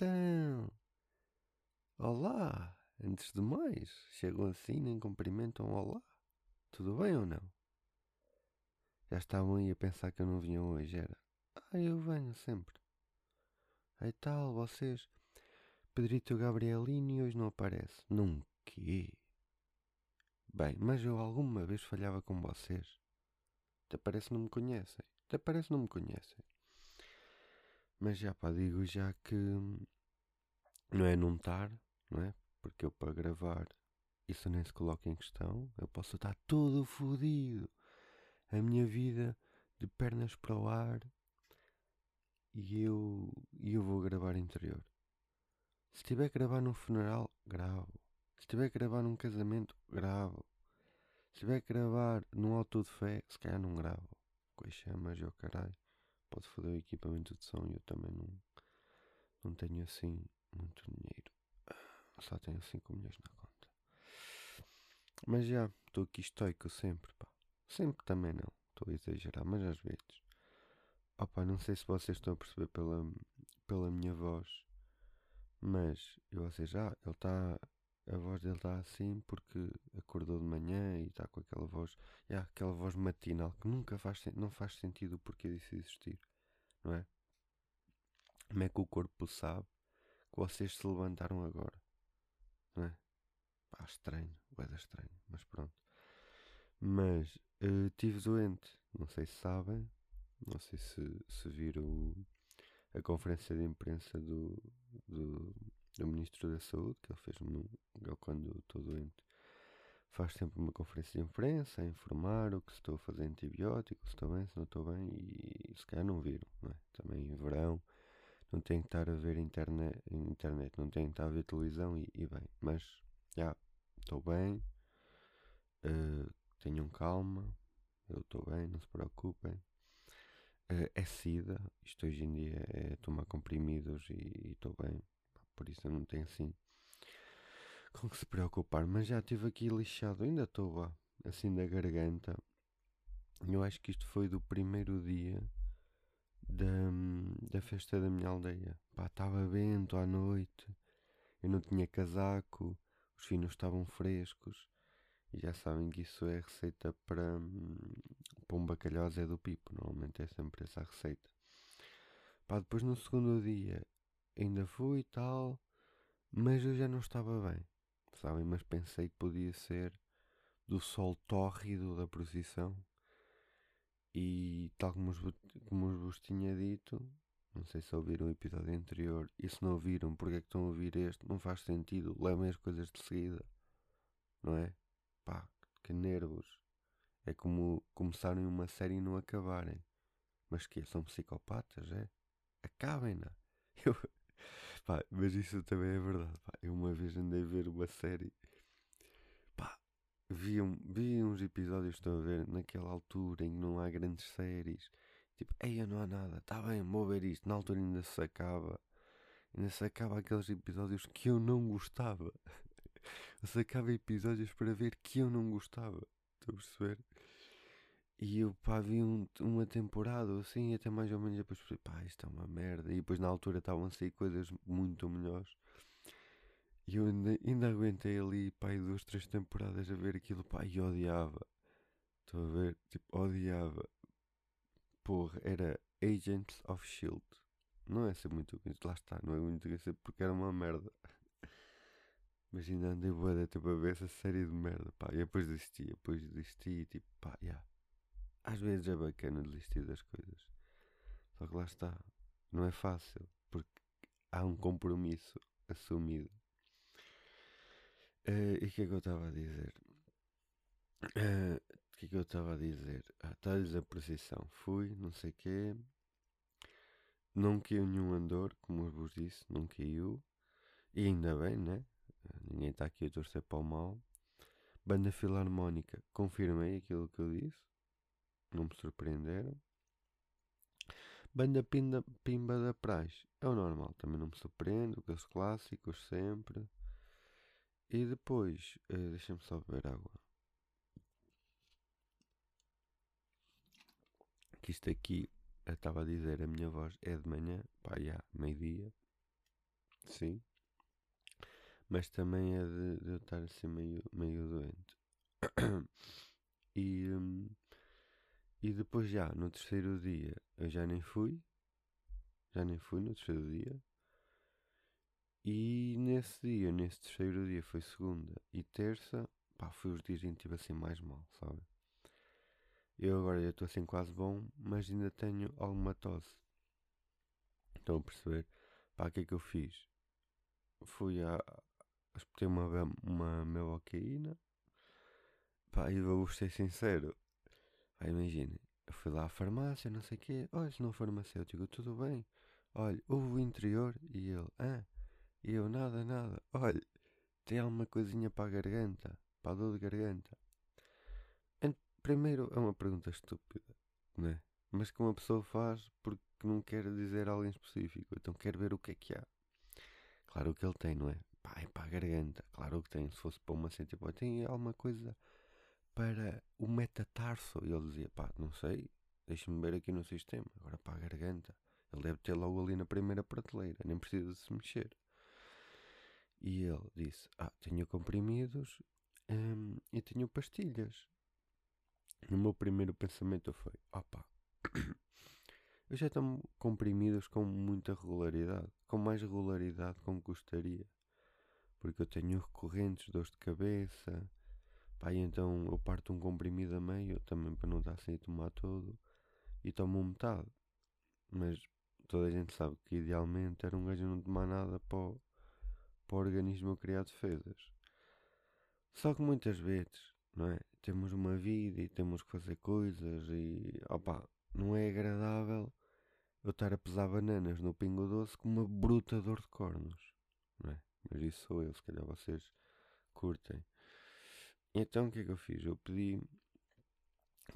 Então, olá, antes de mais, chegam assim, nem cumprimentam olá. Tudo bem ou não? Já estavam aí a pensar que eu não vinha hoje, era? Ah, eu venho sempre. Aí tal, vocês. Pedrito Gabrielini hoje não aparece. Num quê? Bem, mas eu alguma vez falhava com vocês. Até parece não me conhecem. Até parece não me conhecem. Mas já pá, digo já que não é não estar, não é? Porque eu para gravar isso nem se coloca em questão. Eu posso estar todo fodido. A minha vida de pernas para o ar e eu, e eu vou gravar interior. Se tiver que gravar num funeral, gravo. Se tiver que gravar num casamento, gravo. Se tiver que gravar num auto de fé, se calhar não gravo. Coisa chamas, eu caralho pode foder o equipamento de som e eu também não, não tenho assim muito dinheiro. Só tenho 5 milhões na conta. Mas já, estou aqui estoico sempre, pá. Sempre também não. Estou a exagerar, mas às vezes. Opa, não sei se vocês estão a perceber pela, pela minha voz. Mas, eu vocês já, ele está. A voz dele está assim porque acordou de manhã e está com aquela voz. É aquela voz matinal que nunca faz, não faz sentido o porquê disso existir não é? Como é que o corpo sabe que vocês se levantaram agora? Não é? Pá, estranho, boeda estranho, mas pronto. Mas uh, tive doente, não sei se sabem, não sei se, se viram a conferência de imprensa do, do, do Ministro da Saúde, que ele fez no, ele quando estou doente faz sempre uma conferência de imprensa a informar o que estou a fazer antibiótico, se estou bem, se não estou bem, e se calhar não viram, não é? Também verão, não tem que estar a ver internet, internet não tem que estar a ver televisão e, e bem, mas já estou bem, uh, tenham calma, eu estou bem, não se preocupem. Uh, é SIDA, isto hoje em dia é tomar comprimidos e estou bem, por isso eu não tenho assim com que se preocupar, mas já estive aqui lixado, ainda estou assim da garganta. Eu acho que isto foi do primeiro dia da, da festa da minha aldeia. Pá, estava vento à noite, eu não tinha casaco, os finos estavam frescos. E já sabem que isso é receita para, para um bacalhau Zé do Pipo. Normalmente é sempre essa receita. Pá, depois no segundo dia ainda fui e tal, mas eu já não estava bem sabem? Mas pensei que podia ser do sol tórrido da procissão. E tal como, os, como vos tinha dito, não sei se ouviram o episódio anterior, e se não ouviram, porque é que estão a ouvir este? Não faz sentido, levem as coisas de seguida, não é? Pá, que nervos. É como começarem uma série e não acabarem. Mas que são psicopatas, é? Acabem-na. Eu, Pá, mas isso também é verdade. Pá. Eu uma vez andei a ver uma série. Pá, vi, um, vi uns episódios, estão a ver, naquela altura em que não há grandes séries. Tipo, eia, não há nada. Está bem, vou ver isto. Na altura ainda se acaba. Ainda se acaba aqueles episódios que eu não gostava. se acaba episódios para ver que eu não gostava. Estou a perceber? E eu pá, vi um, uma temporada assim, até mais ou menos depois falei, pá, isto é uma merda. E depois na altura estavam a sair coisas muito melhores. E eu ainda, ainda aguentei ali, pá, duas, três temporadas a ver aquilo, pá, e odiava. Estou a ver, tipo, odiava. Porra, era Agents of Shield. Não é ser muito lá está, não é muito conhecido porque era uma merda. Mas ainda andei boa a ver essa série de merda, pá. E depois desisti, depois desisti, tipo, pá, já. Yeah às vezes é bacana desistir das coisas. Só que lá está. Não é fácil. Porque há um compromisso assumido. Uh, e o que é que eu estava a dizer? Uh, o que é que eu estava a dizer? Ah, está a precisão. Fui, não sei o quê. Não caiu nenhum andor, como eu vos disse, não caiu. E ainda bem, né? Ninguém está aqui a torcer para o mal. Banda Filarmónica, confirmei aquilo que eu disse não me surpreenderam. Banda Pinda, Pimba da Praxe é o normal, também não me surpreende, os clássicos sempre. E depois, uh, deixa-me só beber água. Que isto aqui, eu estava a dizer, a minha voz é de manhã, pá, já, meio-dia. sim. Mas também é de, de eu estar assim meio, meio doente. e, hum, e depois já, no terceiro dia, eu já nem fui. Já nem fui no terceiro dia. E nesse dia, nesse terceiro dia, foi segunda e terça, pá, foi os dias em que estive assim mais mal, sabe? Eu agora já estou assim quase bom, mas ainda tenho alguma tosse. Estão a perceber? Pá, o que é que eu fiz? Fui a. Espetei uma, uma melocaína. Pá, e vou ser sincero. Pá, imagina, eu fui lá à farmácia, não sei o quê. Olha, senhor farmacêutico, tudo bem? Olha, houve o interior e ele, ah, e eu, nada, nada. Olha, tem alguma coisinha para a garganta, para a dor de garganta. Primeiro, é uma pergunta estúpida, né? Mas que uma pessoa faz porque não quer dizer algo em específico, então quer ver o que é que há. Claro que ele tem, não é? Pá, é para a garganta, claro que tem. Se fosse para uma assim, tipo, tem alguma coisa para o metatarso. E ele dizia, pá, não sei, deixa-me ver aqui no sistema. Agora para a garganta. Ele deve ter logo ali na primeira prateleira, nem precisa de se mexer. E ele disse, ah, tenho comprimidos hum, e tenho pastilhas. O meu primeiro pensamento foi: opá, eu já estou comprimidos com muita regularidade, com mais regularidade como gostaria, porque eu tenho recorrentes dores de cabeça, pá, então eu parto um comprimido a meio, também para não estar sem tomar todo, e tomo metade. Mas toda a gente sabe que idealmente era um gajo não tomar nada para o, para o organismo criar defesas. Só que muitas vezes, não é? temos uma vida e temos que fazer coisas e opa, não é agradável eu estar a pesar bananas no Pingo Doce com uma bruta dor de cornos, não é? Mas isso sou eu, se calhar vocês curtem. Então o que é que eu fiz? Eu pedi,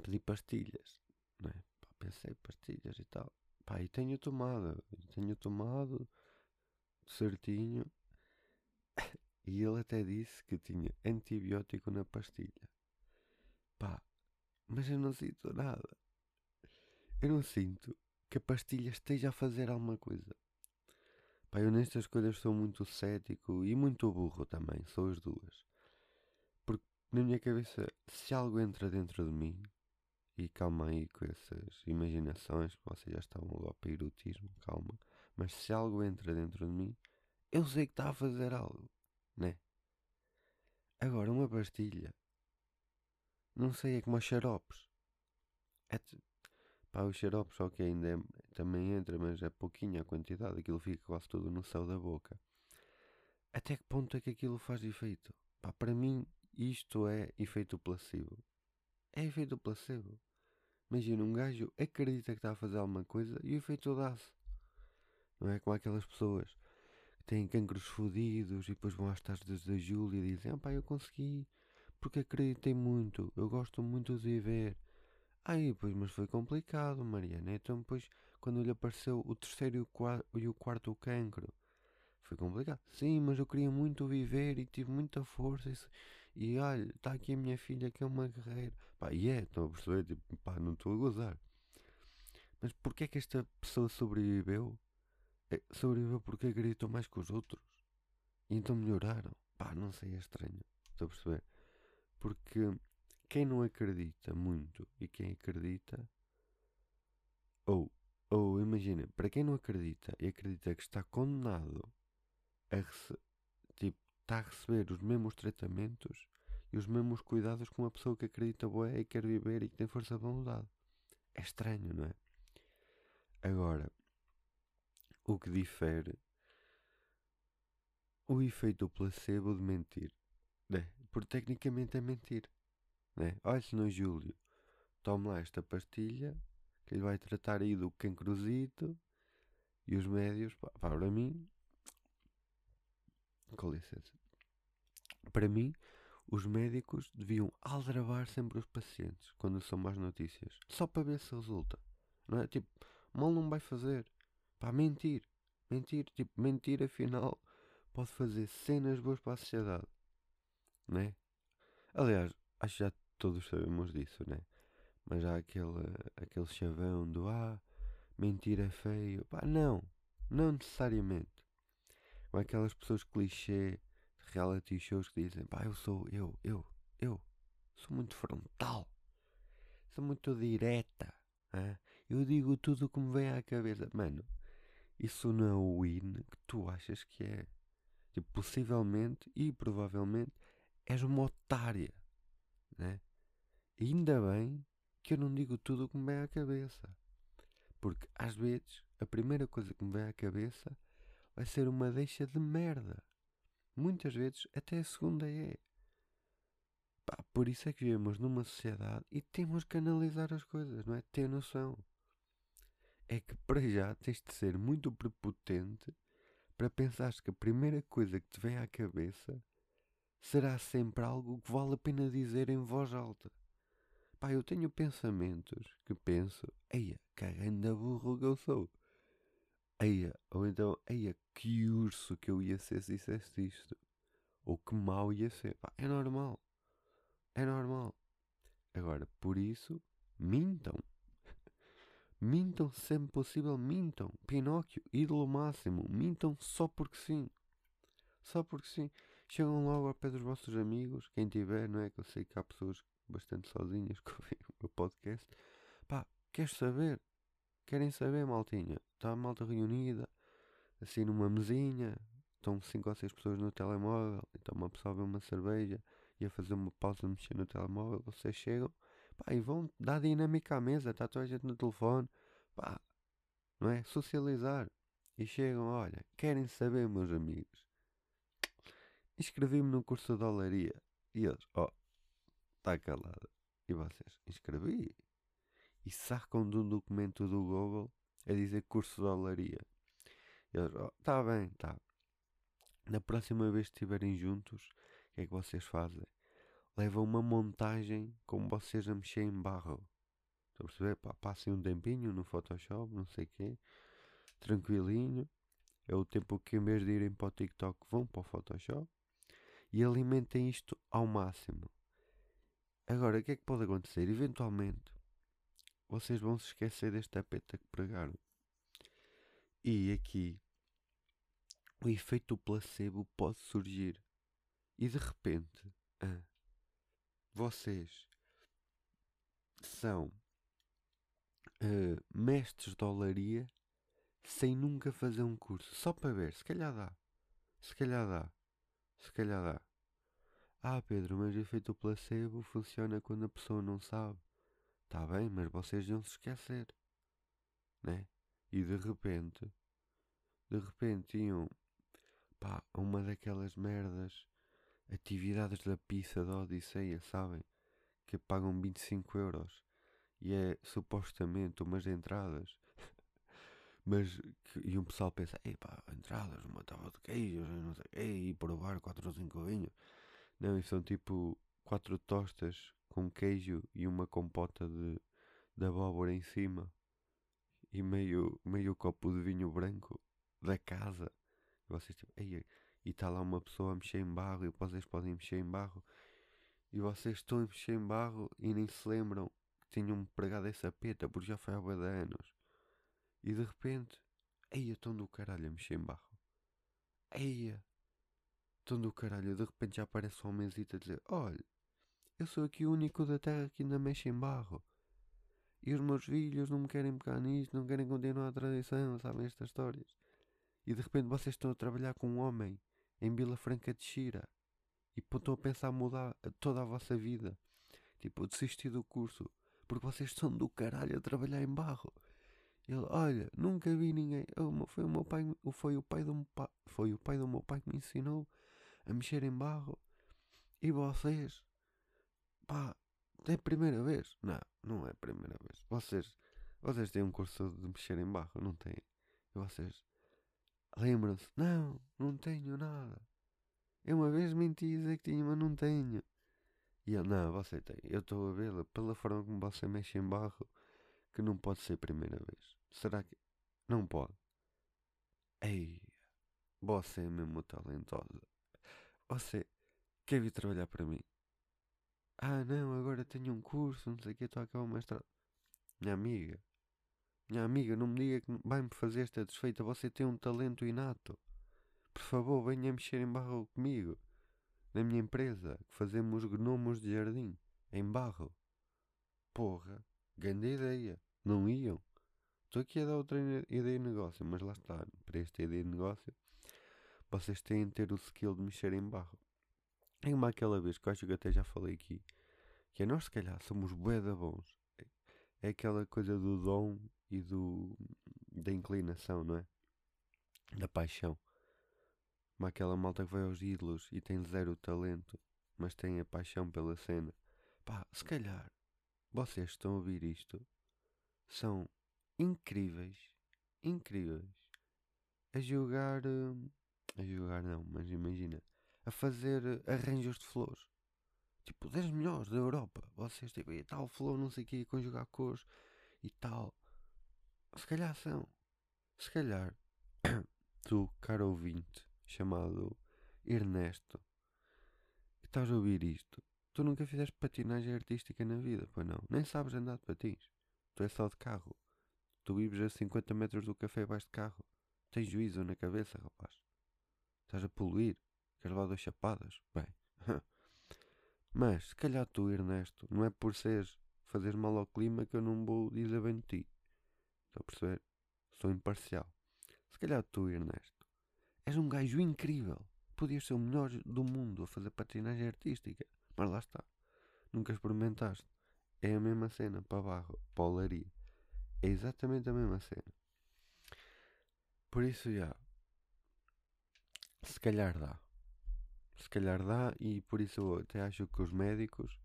pedi pastilhas, não é? Pá, pensei pastilhas e tal. Pá, e tenho tomado, tenho tomado certinho. E ele até disse que tinha antibiótico na pastilha. Pá, mas eu não sinto nada. Eu não sinto que a pastilha esteja a fazer alguma coisa. Pá, eu nestas coisas sou muito cético e muito burro também, sou as duas. Na minha cabeça, se algo entra dentro de mim, e calma aí com essas imaginações, que vocês já estão logo ao pirotismo, calma. Mas se algo entra dentro de mim, eu sei que está a fazer algo, né? Agora, uma pastilha não sei, é como os xaropes. É, pá, os xaropes, ok, ainda é, também entra, mas é pouquinha a quantidade. Aquilo fica quase tudo no céu da boca. Até que ponto é que aquilo faz efeito? Pá, para mim, isto é efeito placebo. É efeito placebo. Imagina, um gajo acredita que está a fazer alguma coisa e o efeito dá-se. Não é como aquelas pessoas que têm cancros fodidos e depois vão às tardes da Júlia e dizem: ah, pá, eu consegui porque acreditei muito, eu gosto muito de viver. Aí, pois, mas foi complicado, Mariana. Então, depois, quando lhe apareceu o terceiro e o, quarto, e o quarto cancro, foi complicado. Sim, mas eu queria muito viver e tive muita força. E, e olha, está aqui a minha filha que é uma guerreira. Pá, e é, estão a perceber? Tipo, pá, não estou a gozar. Mas porquê é que esta pessoa sobreviveu? É, sobreviveu porque acreditou mais que os outros. E então melhoraram. Pá, não sei, é estranho. Estou a perceber? Porque quem não acredita muito e quem acredita, ou, ou imagina, para quem não acredita e acredita que está condenado a, está a receber os mesmos tratamentos e os mesmos cuidados que uma pessoa que acredita boa e quer viver e que tem força de vontade. É estranho, não é? Agora, o que difere o efeito placebo de mentir. Né? Porque tecnicamente é mentir. Né? Olha, senhor Júlio, tome lá esta pastilha que ele vai tratar aí do cancrozito e os médios, pá, para mim, com licença, para mim, os médicos deviam aldrabar sempre os pacientes quando são más notícias, só para ver se resulta, não é? Tipo, mal não vai fazer, pá, mentir, mentir, tipo, mentir afinal pode fazer cenas boas para a sociedade né? Aliás, acho que já todos sabemos disso, né? Mas há aquele, aquele chavão do ah, mentir é feio. Pá, não, não necessariamente. Ou aquelas pessoas clichê de reality shows que dizem, pá, eu sou, eu, eu, eu, sou muito frontal, sou muito direta, hein? eu digo tudo o que me vem à cabeça. Mano, isso não é o win que tu achas que é. Tipo, possivelmente e provavelmente és uma otária, né? Ainda bem que eu não digo tudo o que me vem à cabeça. Porque às vezes a primeira coisa que me vem à cabeça vai ser uma deixa de merda. Muitas vezes até a segunda é. Pá, por isso é que vivemos numa sociedade e temos que analisar as coisas, não é? Ter noção. É que para já tens de ser muito prepotente para pensares que a primeira coisa que te vem à cabeça será sempre algo que vale a pena dizer em voz alta. Pá, eu tenho pensamentos que penso, eia, cagando burro que eu sou. Eia, ou então, eia, que urso que eu ia ser se disseste isto. Ou que mau ia ser. Pá, é normal. É normal. Agora, por isso, mintam. mintam sempre possível, mintam. Pinóquio, ídolo máximo, mintam só porque sim. Só porque sim. Chegam logo ao pé dos vossos amigos, quem tiver, não é? Que eu sei que há pessoas bastante sozinhas que ouvem o meu podcast. Pá, queres saber? Querem saber, maltinha? Está a malta reunida, assim numa mesinha, estão cinco ou seis pessoas no telemóvel, então uma pessoa bebe uma cerveja e a fazer uma pausa mexer no telemóvel, vocês chegam, pá, e vão dar dinâmica à mesa, está toda a gente no telefone, pá, não é? Socializar. E chegam, olha, querem saber, meus amigos? Inscrevi-me no curso de olaria. E eles, ó, oh, está calado. E vocês, inscrevi? E sacam de um documento do Google a dizer curso de olaria. Eles, oh, está bem, tá. Na próxima vez que estiverem juntos, o que é que vocês fazem? Levam uma montagem como vocês a mexer em barro. Estão a perceber? Passem um tempinho no Photoshop, não sei o quê. Tranquilinho. É o tempo que em vez de irem para o TikTok vão para o Photoshop e alimentem isto ao máximo. Agora, o que é que pode acontecer? Eventualmente, vocês vão se esquecer deste tapete que pregaram. E aqui, o efeito placebo pode surgir. E de repente, ah, vocês são uh, mestres de olaria sem nunca fazer um curso. Só para ver, se calhar dá. Se calhar dá. Se calhar dá. Ah, Pedro, mas o efeito placebo funciona quando a pessoa não sabe. Está bem, mas vocês iam se esquecer. Né? E de repente, de repente iam pá, uma daquelas merdas, atividades da pizza da Odisseia, sabem? Que pagam 25 euros e é supostamente umas entradas mas que, e um pessoal pensa, epá, entradas, uma tábua de queijos, não sei, ei, e provar quatro ou cinco vinhos. Não, e são tipo quatro tostas com queijo e uma compota de, de abóbora em cima e meio, meio copo de vinho branco da casa. E vocês tipo, e está lá uma pessoa a mexer em barro e vocês podem mexer em barro. E vocês estão a mexer em barro e nem se lembram que tinham pregado essa peta porque já foi há de anos. E de repente, eia, tão do caralho a mexer em barro. Eia, tão do caralho. De repente já aparece um homenzito a dizer: Olha, eu sou aqui o único da terra que ainda mexe em barro. E os meus filhos não me querem pegar nisto, não querem continuar a tradição, sabem estas histórias. E de repente vocês estão a trabalhar com um homem em Vila Franca de Xira e estão a pensar mudar toda a vossa vida. Tipo, desistir do curso porque vocês estão do caralho a trabalhar em barro. Ele, olha, nunca vi ninguém. foi o meu pai, foi o pai do foi o pai do meu pai que me ensinou a mexer em barro. E vocês, pá, é a primeira vez? Não, não é a primeira vez. Vocês, vocês têm um curso de mexer em barro, não têm? E vocês lembram-se? Não, não tenho nada. Eu uma vez menti dizer que tinha, mas não tenho. E ele, não, você tem. Eu estou a vê-la pela forma como você mexe em barro que não pode ser a primeira vez. Será que. Não pode? Ei, você é mesmo talentosa. Você quer vir trabalhar para mim? Ah, não, agora tenho um curso, não sei o que, estou a acabar o mestrado. Minha amiga, minha amiga, não me diga que vai-me fazer esta desfeita. Você tem um talento inato. por favor, venha mexer em barro comigo. Na minha empresa, que fazemos gnomos de jardim, em barro. Porra, grande ideia. Não iam? Estou aqui a dar outra ideia de negócio, mas lá está. Para esta ideia de negócio, vocês têm de ter o skill de mexer em barro. É uma aquela vez que eu acho que até já falei aqui, que é nós se calhar somos bué da bons. É aquela coisa do dom e do da inclinação, não é? Da paixão. Como aquela malta que vai aos ídolos e tem zero talento, mas tem a paixão pela cena. Pá, se calhar vocês estão a ouvir isto são incríveis, incríveis a jogar, hum, a jogar não, mas imagina, a fazer arranjos de flores. Tipo, 10 melhores da Europa. Vocês, tipo, e tal flor, não sei o que, conjugar cores e tal. Se calhar são. Se calhar, tu, caro ouvinte, chamado Ernesto, que estás a ouvir isto, tu nunca fizeste patinagem artística na vida, pois não? Nem sabes andar de patins. Tu és só de carro. Tu vives a 50 metros do café abaixo de carro. Tens juízo na cabeça, rapaz. Estás a poluir. Queres levar duas chapadas? Bem. Mas, se calhar tu, Ernesto, não é por seres fazer mal ao clima que eu não vou dizer bem de ti. Estou a perceber? Sou imparcial. Se calhar tu, Ernesto, és um gajo incrível. Podias ser o melhor do mundo a fazer patinagem artística. Mas lá está. Nunca experimentaste. É a mesma cena para barro, para olaria. É exatamente a mesma cena. Por isso, já. Se calhar dá. Se calhar dá, e por isso eu até acho que os médicos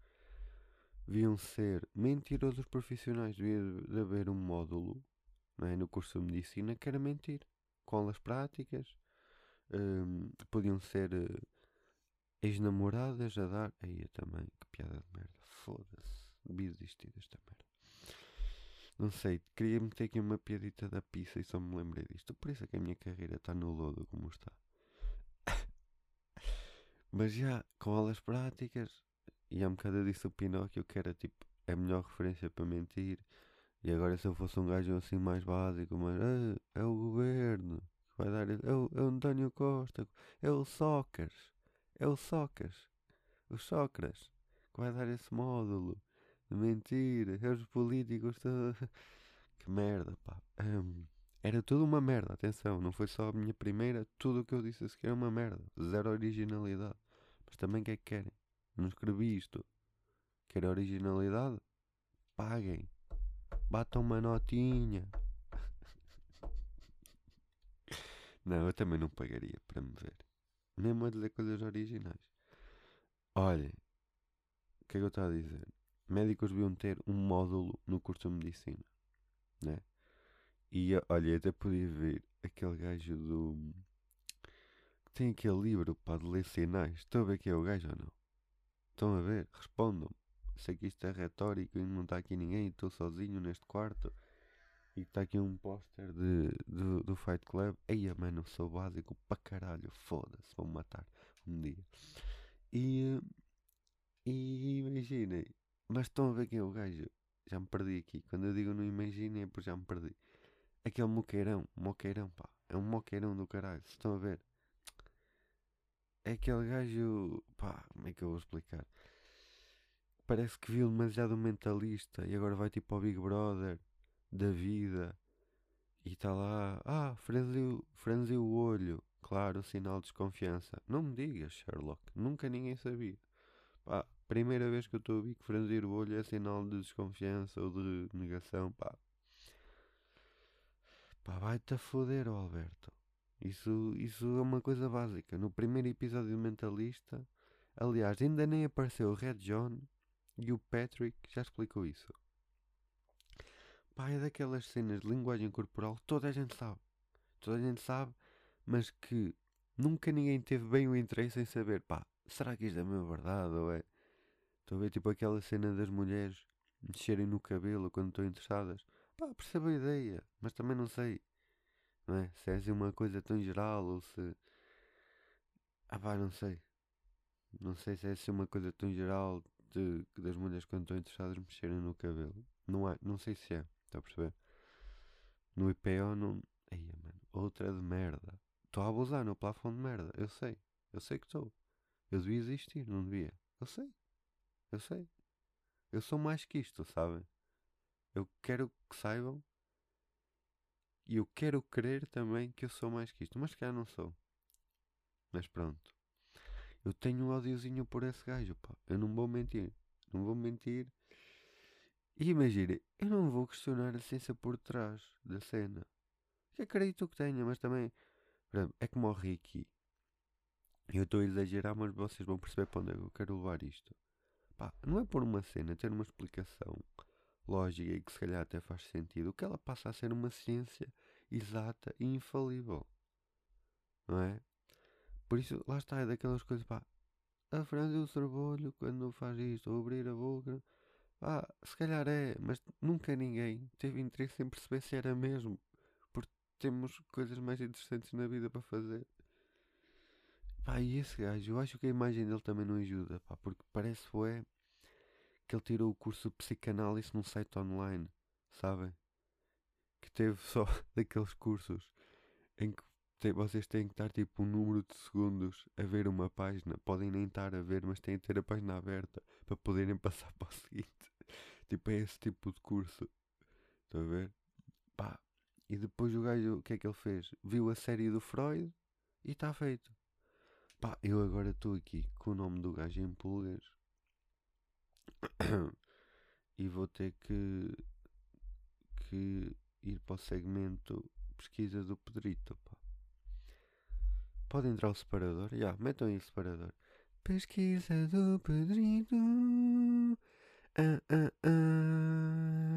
deviam ser mentirosos profissionais. Devia de haver um módulo é, no curso de medicina que era mentir. Com aulas práticas. Um, podiam ser uh, ex-namoradas a dar. Aí também, que piada de merda. Foda-se. Devia desistir desta merda. Não sei, queria meter aqui uma piadita da pizza e só me lembrei disto. Por isso é que a minha carreira está no lodo como está. Mas já, com aulas práticas, e há um bocado disso o Pinóquio que era tipo a melhor referência para mentir. E agora se eu fosse um gajo assim mais básico, mas ah, é o governo que vai dar. É o, é o António Costa, é o Sócrates, é o Sócrates, o Sócrates que vai dar esse módulo de mentira, é os políticos. Que merda, pá. Um, era tudo uma merda, atenção, não foi só a minha primeira, tudo o que eu disse a seguir é uma merda, zero originalidade. Mas também o que é que querem? Não escrevi isto. Querem originalidade? Paguem. Batam uma notinha. não, eu também não pagaria para me ver. Mesmo a dizer coisas originais. Olhem, o que é que eu estou a dizer? Médicos deviam ter um módulo no curso de medicina, né? E olha, até podia ver aquele gajo do. que tem aquele livro para ler sinais. Estão a ver quem é o gajo ou não? Estão a ver? Respondam. Sei que isto é retórico e não está aqui ninguém. Estou sozinho neste quarto. E está aqui um póster de, de, do Fight Club. Eia, mano, sou básico para caralho. Foda-se, vou-me matar um dia. E. E imaginem. Mas estão a ver quem é o gajo? Já me perdi aqui. Quando eu digo não imaginem é porque já me perdi. Aquele moqueirão, moqueirão, pá. É um moqueirão do caralho. Se estão a ver? É aquele gajo. pá, como é que eu vou explicar? Parece que viu demasiado mentalista e agora vai tipo ao Big Brother da vida e está lá. Ah, franziu, franziu o olho. Claro, sinal de desconfiança. Não me digas, Sherlock. Nunca ninguém sabia. Pá, primeira vez que eu estou a ouvir que franzir o olho é sinal de desconfiança ou de negação. Pá, Pá, vai-te a foder, oh Alberto. Isso, isso é uma coisa básica. No primeiro episódio do Mentalista, aliás, ainda nem apareceu o Red John e o Patrick já explicou isso. Pá, é daquelas cenas de linguagem corporal toda a gente sabe. Toda a gente sabe, mas que nunca ninguém teve bem o interesse em saber, pá, será que isto é mesmo verdade ou é? Estou a ver tipo aquela cena das mulheres mexerem no cabelo quando estão interessadas. Pá, percebo a ideia, mas também não sei. Não é? Se é assim uma coisa tão geral ou se. Ah pá, não sei. Não sei se é assim uma coisa tão geral de, das mulheres quando estão interessadas mexerem no cabelo. Não, é, não sei se é, está a perceber? No IPO não. Aí, mano, outra de merda. estou a abusar no plafond de merda. Eu sei. Eu sei que estou. Eu devia existir, não devia. Eu sei. Eu sei. Eu sou mais que isto, sabem? Eu quero que saibam. E eu quero crer também que eu sou mais que isto. Mas que já não sou. Mas pronto. Eu tenho um ódiozinho por esse gajo, pá. Eu não vou mentir. Não vou mentir. E imagina, eu não vou questionar a ciência por trás da cena. Que acredito que tenha, mas também. É como o Ricky. Eu estou a exagerar, mas vocês vão perceber para onde é eu quero levar isto. Pá, não é por uma cena ter uma explicação lógica e que se calhar até faz sentido, que ela passa a ser uma ciência exata e infalível. Não é? Por isso, lá está, é daquelas coisas, pá, a franzir o cerbolho quando faz isto, ou abrir a boca. Pá, se calhar é, mas nunca ninguém teve interesse em perceber se era mesmo. Porque temos coisas mais interessantes na vida para fazer. Pá, e esse gajo, eu acho que a imagem dele também não ajuda, pá, porque parece é que ele tirou o curso de psicanálise num site online, sabem? Que teve só daqueles cursos em que vocês têm que estar tipo um número de segundos a ver uma página. Podem nem estar a ver, mas têm que ter a página aberta para poderem passar para o seguinte. Tipo, é esse tipo de curso. Estão a ver? Pá. E depois o gajo, o que é que ele fez? Viu a série do Freud e está feito. Pá, eu agora estou aqui com o nome do gajo em pulgas e vou ter que, que ir para o segmento pesquisa do Pedrito. Pá. Entrar o separador? Já, yeah, metam aí o separador. Pesquisa do Pedrito. Ah, ah, ah.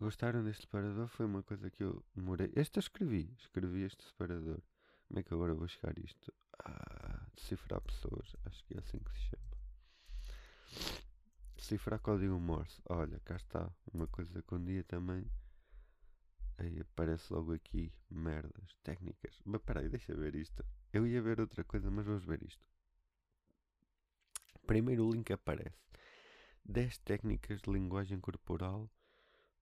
Gostaram deste separador? Foi uma coisa que eu demorei. Este eu escrevi. Escrevi este separador. Como é que agora vou chegar isto? Ah, decifrar pessoas. Acho que é assim que se chama. Decifrar código Morse. Olha, cá está. Uma coisa que um dia também. Aí aparece logo aqui merdas, técnicas. Mas peraí, deixa ver isto. Eu ia ver outra coisa, mas vamos ver isto. Primeiro o link aparece. 10 técnicas de linguagem corporal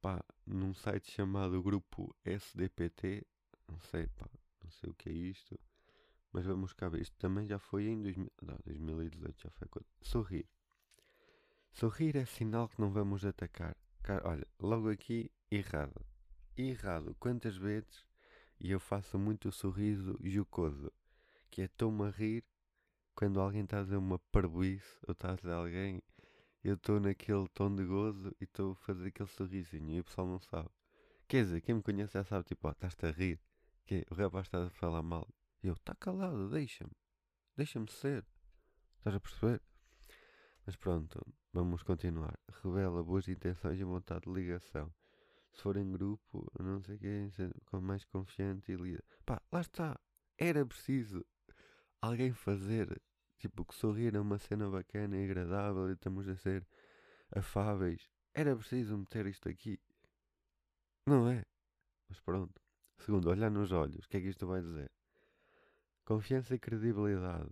pá, num site chamado Grupo SDPT. Não sei, pá, não sei o que é isto, mas vamos cá ver. Isto também já foi em 2000, não, 2018, já foi. Sorrir. Sorrir é sinal que não vamos atacar. Cara, olha, logo aqui, errado. Errado. Quantas vezes e eu faço muito sorriso jocoso, que é estou-me a rir quando alguém está a dizer uma parboice ou está a dizer alguém, eu estou naquele tom de gozo e estou a fazer aquele sorrisinho e o pessoal não sabe. Quer dizer, quem me conhece já sabe, tipo, ó, estás-te a rir. Que o rapaz está a falar mal. E eu, está calado, deixa-me. Deixa-me ser. Estás a perceber? Mas pronto, vamos continuar. Revela boas intenções e vontade de ligação. Se for em grupo, não sei quem, com mais confiante e lida. Pá, lá está. Era preciso alguém fazer. Tipo, que sorrir é uma cena bacana e agradável e estamos a ser afáveis. Era preciso meter isto aqui. Não é? Mas pronto. Segundo, olhar nos olhos. O que é que isto vai dizer? Confiança e credibilidade.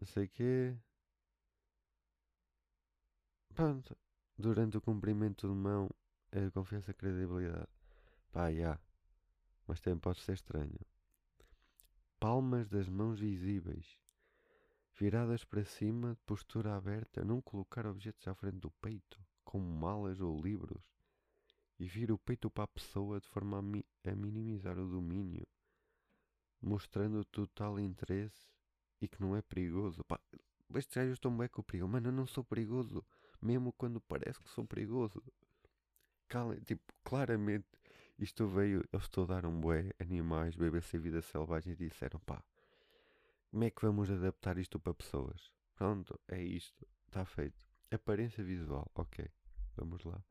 Não sei o quê. Pronto. Durante o cumprimento de mão, é confiança e credibilidade. Pá, já. Mas também pode ser estranho. Palmas das mãos visíveis. Viradas para cima, postura aberta, não colocar objetos à frente do peito, como malas ou livros e vira o peito para a pessoa de forma a, mi a minimizar o domínio, mostrando total interesse e que não é perigoso. Pá, estes gajos estão bem com o perigo. Mano, eu não sou perigoso, mesmo quando parece que sou perigoso. Calem, tipo, claramente isto veio, eles estudaram bué, animais, BBC Vida Selvagem e disseram, pá, como é que vamos adaptar isto para pessoas? Pronto, é isto, está feito. Aparência visual, ok, vamos lá.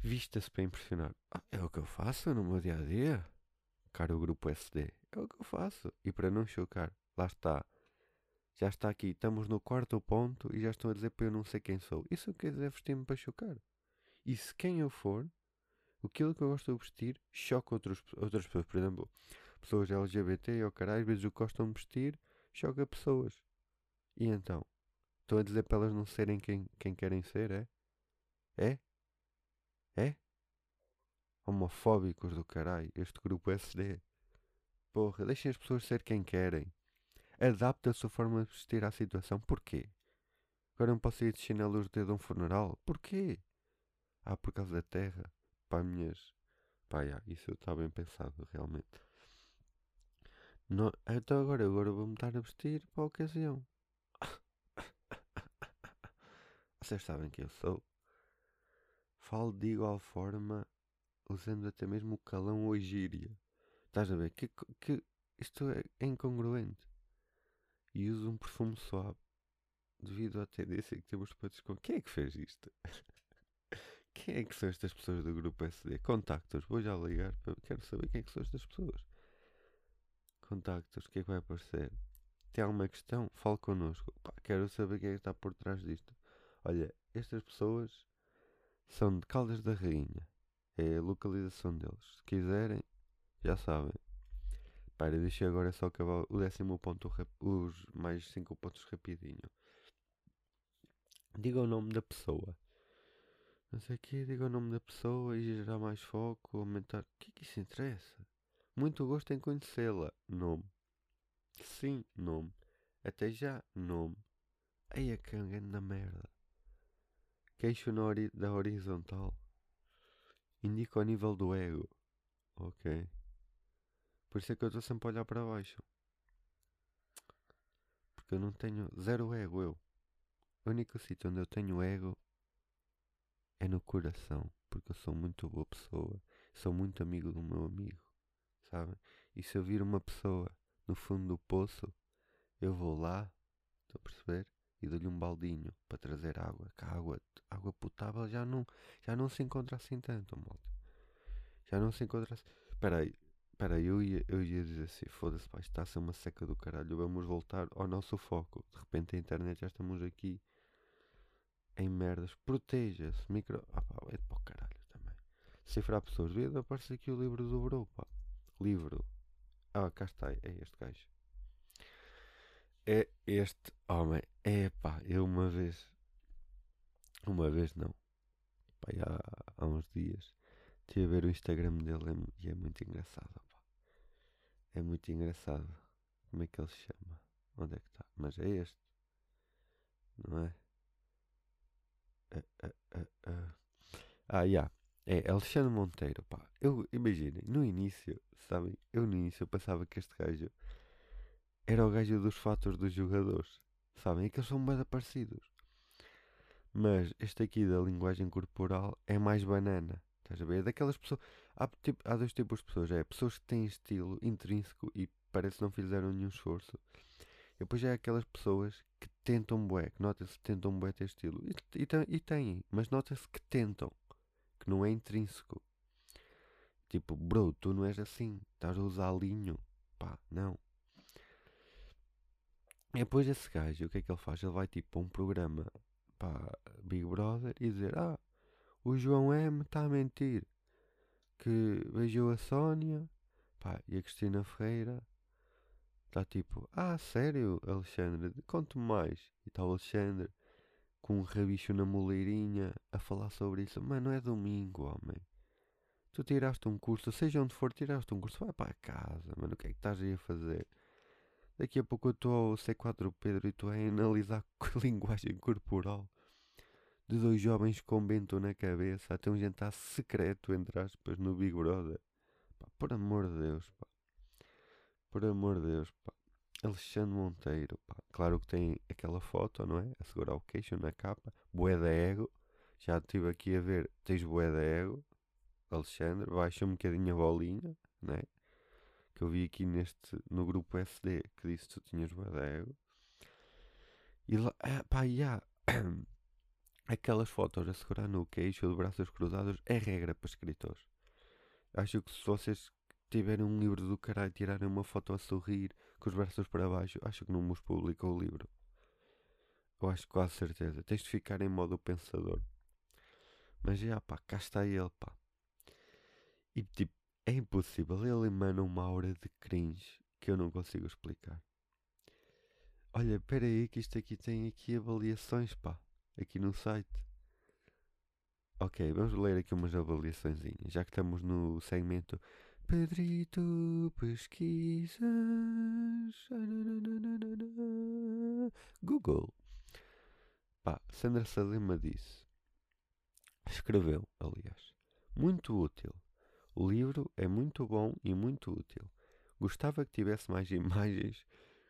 Vista-se para impressionar. Ah, é o que eu faço no meu dia a dia. Caro grupo SD. É o que eu faço. E para não chocar, lá está. Já está aqui. Estamos no quarto ponto e já estão a dizer para eu não sei quem sou. Isso quer dizer vestir-me para chocar. E se quem eu for, aquilo que eu gosto de vestir choca outros, outras pessoas. Por exemplo, pessoas LGBT ou caralho, às vezes o que gostam de vestir choca pessoas. E então? Estão a dizer para elas não serem quem, quem querem ser, é? É? É? homofóbicos do caralho, este grupo SD. Porra, deixem as pessoas ser quem querem. Adapta a sua forma de vestir à situação. Porquê? Agora não posso ir de chinelos de a um funeral. Porquê? Ah, por causa da terra. Pá, minhas. Pá, já, isso está bem pensado, realmente. Não, então agora, agora vou-me estar a vestir para a ocasião. Vocês sabem quem eu sou. Falo de igual forma, usando até mesmo o calão ou gíria. Estás a ver? Que, que isto é incongruente. E uso um perfume suave. Devido à tendência que temos para descontar. Quem é que fez isto? quem é que são estas pessoas do grupo SD? Contactos, vou já ligar. Para... Quero saber quem é que são estas pessoas. Contactos, o que é que vai aparecer? Tem alguma questão? Fale connosco. Pá, quero saber quem é que está por trás disto. Olha, estas pessoas são de Caldas da Rainha. É a localização deles. Se quiserem, já sabem. Para, deixa agora só acabar o décimo ponto, os mais cinco pontos rapidinho. Diga o nome da pessoa. Não sei o que, diga o nome da pessoa e gerar mais foco, aumentar. O que é que isso interessa? Muito gosto em conhecê-la. Nome. Sim, nome. Até já, nome. Aí a cangando da merda. Queixo ori da horizontal. Indica o nível do ego. Ok. Por isso é que eu estou sempre a olhar para baixo. Porque eu não tenho zero ego eu. O único sítio onde eu tenho ego é no coração. Porque eu sou muito boa pessoa. Sou muito amigo do meu amigo. Sabem? E se eu vir uma pessoa no fundo do poço, eu vou lá. Estou a perceber? e dou-lhe um baldinho para trazer água. Que a água, água potável já não, já não se encontra assim tanto, malta. Já não se encontra assim. Espera aí, espera eu ia, eu ia dizer assim, foda-se, pá, está a ser uma seca do caralho, vamos voltar ao nosso foco. De repente a internet já estamos aqui em merdas. Proteja-se, micro... Ah pá, é para o caralho também. Cifrar pessoas, vida, aparece aqui o livro do Bro, pá. Livro. Ah, cá está, é este gajo é este homem. É pá, eu uma vez, uma vez não, pá, há, há uns dias, estive a ver o Instagram dele e é muito engraçado. É muito engraçado. Como é que ele se chama? Onde é que está? Mas é este, não é? Uh, uh, ah, já. Yeah. É Alexandre Monteiro, pá. Eu, imaginem, no início, sabem? Eu no início pensava que este gajo era o gajo dos fatos dos jogadores. Sabem? É que eles são bem parecidos. Mas este aqui da linguagem corporal é mais banana. Estás a ver? É daquelas pessoas. Há, tipo, há dois tipos de pessoas. É pessoas que têm estilo intrínseco e parece que não fizeram nenhum esforço. E depois é aquelas pessoas que tentam bué, que nota-se que tentam bué ter estilo. E, e, e têm, mas nota-se que tentam. Que não é intrínseco. Tipo, bro, tu não és assim. Estás a usar linho. Pá, não. E depois esse gajo, o que é que ele faz? Ele vai tipo para um programa para Big Brother e dizer: Ah, o João M está a mentir. Que beijou a Sónia pá, e a Cristina Ferreira está tipo: Ah, sério, Alexandre? Conte-me mais. E está o Alexandre com um rabicho na moleirinha a falar sobre isso. Mano, é domingo, homem. Tu tiraste um curso, seja onde for, tiraste um curso, vai para casa, mano. O que é que estás aí a fazer? Daqui a pouco eu estou ao C4 Pedro e estou a analisar a linguagem corporal de dois jovens com bento na cabeça até um jantar secreto, entre aspas, no Big Brother. Pá, por amor de Deus, pá. Por amor de Deus, pá. Alexandre Monteiro, pá. Claro que tem aquela foto, não é? A segurar o queixo na capa. Bué da ego. Já estive aqui a ver. Tens bué da ego. Alexandre, baixa um bocadinho a bolinha, não é? que eu vi aqui neste, no grupo SD que disse que tu tinhas bué de ego. E lá, ah, pá, yeah. aquelas fotos a segurar no queixo de braços cruzados é regra para escritores. Acho que se vocês tiverem um livro do caralho e tirarem uma foto a sorrir com os braços para baixo, acho que não vos publicou o livro. Eu acho quase certeza. Tens de ficar em modo pensador. Mas já, pá, cá está ele, pá. E tipo, é impossível, ele emana uma aura de cringe que eu não consigo explicar. Olha, espera aí que isto aqui tem aqui avaliações, pá. Aqui no site. Ok, vamos ler aqui umas avaliações, já que estamos no segmento Pedrito Pesquisas. Google. Pá, Sandra Salema disse. Escreveu, aliás. Muito útil. O livro é muito bom e muito útil. Gostava que tivesse mais imagens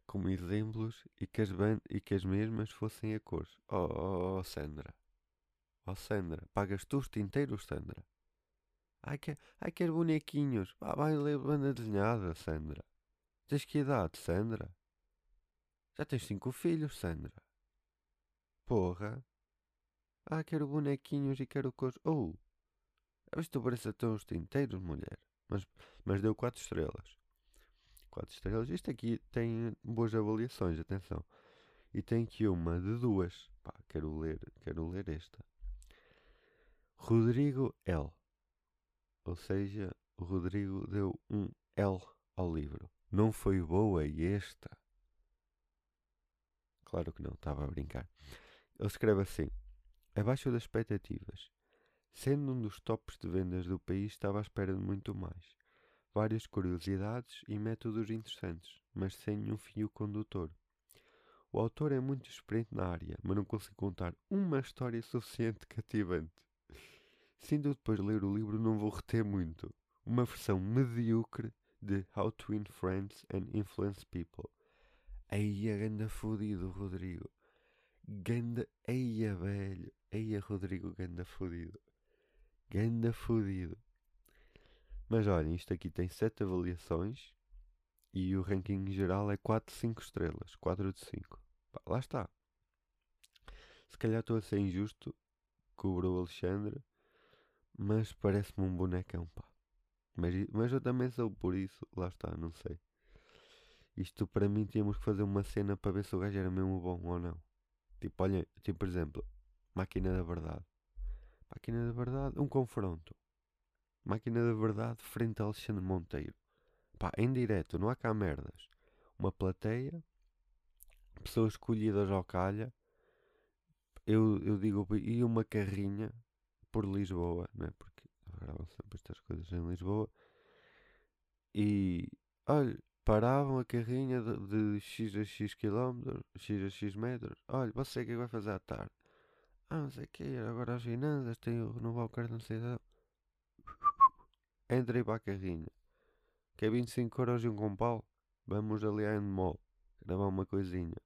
como exemplos e que as, e que as mesmas fossem a cores. Oh, oh, oh, Sandra. Oh, Sandra. Pagas tu os tinteiros, Sandra? Ai, quer, ai, quer bonequinhos. Ah, vai ler banda desenhada, Sandra. Tens que idade, Sandra? Já tens cinco filhos, Sandra. Porra. Ah, quero bonequinhos e quero cores. Oh! Isto parece até os tinteiros, mulher. Mas, mas deu quatro estrelas. 4 estrelas. Isto aqui tem boas avaliações, atenção. E tem aqui uma de duas. Pá, quero ler, quero ler esta. Rodrigo L. Ou seja, o Rodrigo deu um L ao livro. Não foi boa esta? Claro que não, estava a brincar. Ele escreve assim: Abaixo das expectativas. Sendo um dos tops de vendas do país, estava à espera de muito mais várias curiosidades e métodos interessantes, mas sem nenhum fio condutor. O autor é muito experiente na área, mas não consegue contar uma história suficiente cativante. Sendo depois de ler o livro, não vou reter muito. Uma versão medíocre de How to Win Friends and Influence People. Eia, ganda fodido, Rodrigo. Ganda, eia, velho. Eia, Rodrigo, ganda fodido. Ganda fodido. Mas olhem, isto aqui tem 7 avaliações e o ranking geral é 4 de 5 estrelas. 4 de 5. Pá, lá está. Se calhar estou a ser injusto, cobrou o Alexandre, mas parece-me um bonecão, pá. Mas, mas eu também sou por isso, lá está, não sei. Isto para mim tínhamos que fazer uma cena para ver se o gajo era mesmo bom ou não. Tipo, olha, tipo, por exemplo, Máquina da Verdade. Máquina da Verdade, um confronto. Máquina da Verdade frente a Alexandre Monteiro. Pá, em direto, não há cá merdas. Uma plateia, pessoas escolhidas ao calha, eu, eu digo, e uma carrinha por Lisboa, não é? Porque gravam sempre estas coisas em Lisboa. E, olha, paravam a carrinha de, de X a X quilómetros, X a X metros. Olha, você o que é vai fazer à tarde? Ah, não sei o que, agora as finanças, tenho renovar o cartão de cidadão. Entrei para a carrinha. Que é 25 euros e um compal. Vamos ali à Endemol. Gravar uma coisinha.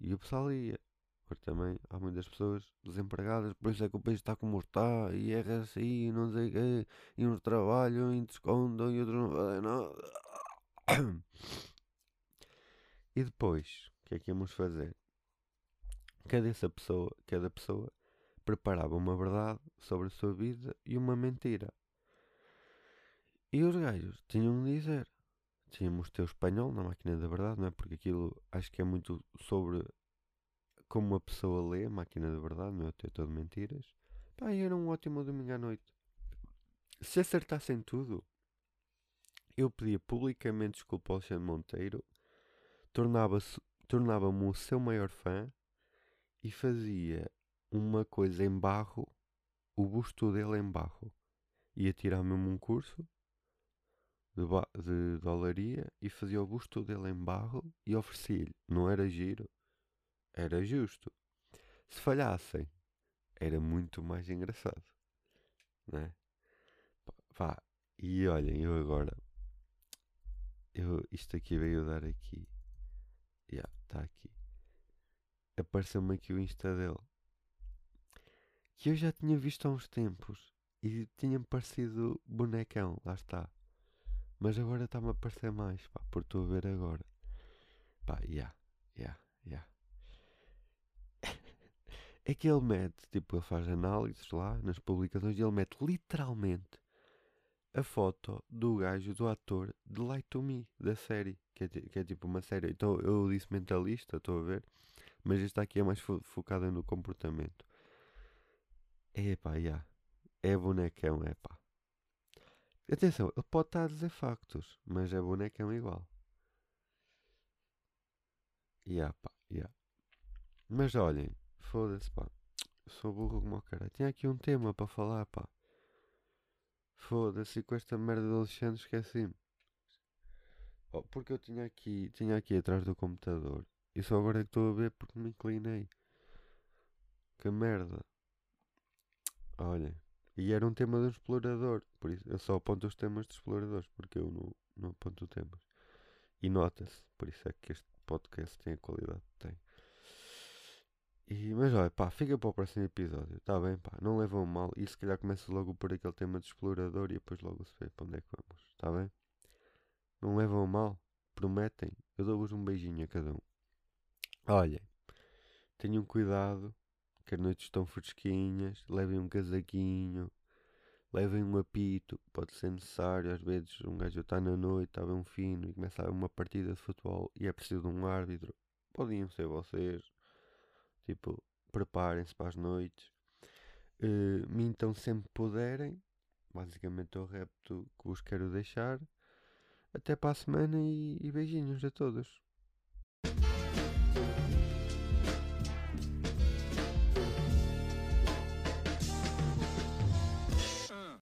E o pessoal ia. Porque também há muitas pessoas desempregadas, por isso é que o país está como está, e é assim, e não sei o quê, e uns trabalham e descontam e outros não fazem nada. E depois, o que é que íamos fazer? Cada essa pessoa, cada pessoa preparava uma verdade sobre a sua vida e uma mentira. E os gajos tinham de dizer. Tínhamos teu espanhol na máquina da verdade, não é? Porque aquilo acho que é muito sobre como uma pessoa lê a máquina da verdade, não é? Ter todo mentiras. Pá, era um ótimo domingo à noite. Se acertassem tudo, eu pedia publicamente desculpa ao Alexandre Monteiro, tornava-me tornava o seu maior fã e fazia uma coisa em barro, o busto dele em barro. Ia tirar mesmo um curso de, de dolaria e fazia o busto dele em barro e oferecia-lhe. Não era giro, era justo. Se falhassem, era muito mais engraçado. Né? Pá, e olhem, eu agora. Eu, isto aqui veio dar aqui. Já, yeah, está aqui. Apareceu-me aqui o Insta dele. Que eu já tinha visto há uns tempos. E tinha-me parecido bonecão, lá está. Mas agora está-me a parecer mais, pá, por estou a ver agora. Pá, yeah, yeah, yeah. é que ele mete, tipo, ele faz análises lá nas publicações e ele mete literalmente a foto do gajo, do ator de Light to Me, da série, que é, que é tipo uma série. Então eu disse mentalista, estou a ver, mas esta aqui é mais fo focada no comportamento. É pá, yeah. é bonecão, é pá. Atenção, ele pode estar a dizer factos, mas é bonecão igual. Yeah, pá, yeah. Mas olhem, foda-se, pá. sou burro como o cara. Tinha aqui um tema para falar, pá. Foda-se, com esta merda de Alexandre esqueci-me. Oh, porque eu tinha aqui, tinha aqui atrás do computador. E só agora é que estou a ver porque me inclinei. Que merda. Olha. E era um tema de um explorador. Por isso eu só aponto os temas de exploradores. Porque eu não, não aponto temas. E nota-se. Por isso é que este podcast tem a qualidade que tem. E, mas olha, pá, fica para o próximo episódio. Está bem, pá. Não levam mal. E se calhar começa logo por aquele tema de explorador. E depois logo se vê para onde é que vamos. Está bem? Não levam mal. Prometem. Eu dou-vos um beijinho a cada um. Olhem. Tenham cuidado que as noites estão fresquinhas, levem um casaquinho, levem um apito, pode ser necessário, às vezes um gajo está na noite, está bem um fino e começa a uma partida de futebol e é preciso de um árbitro, podiam ser vocês, tipo, preparem-se para as noites, uh, mintam sempre puderem, basicamente é o repto que vos quero deixar, até para a semana e, e beijinhos a todos.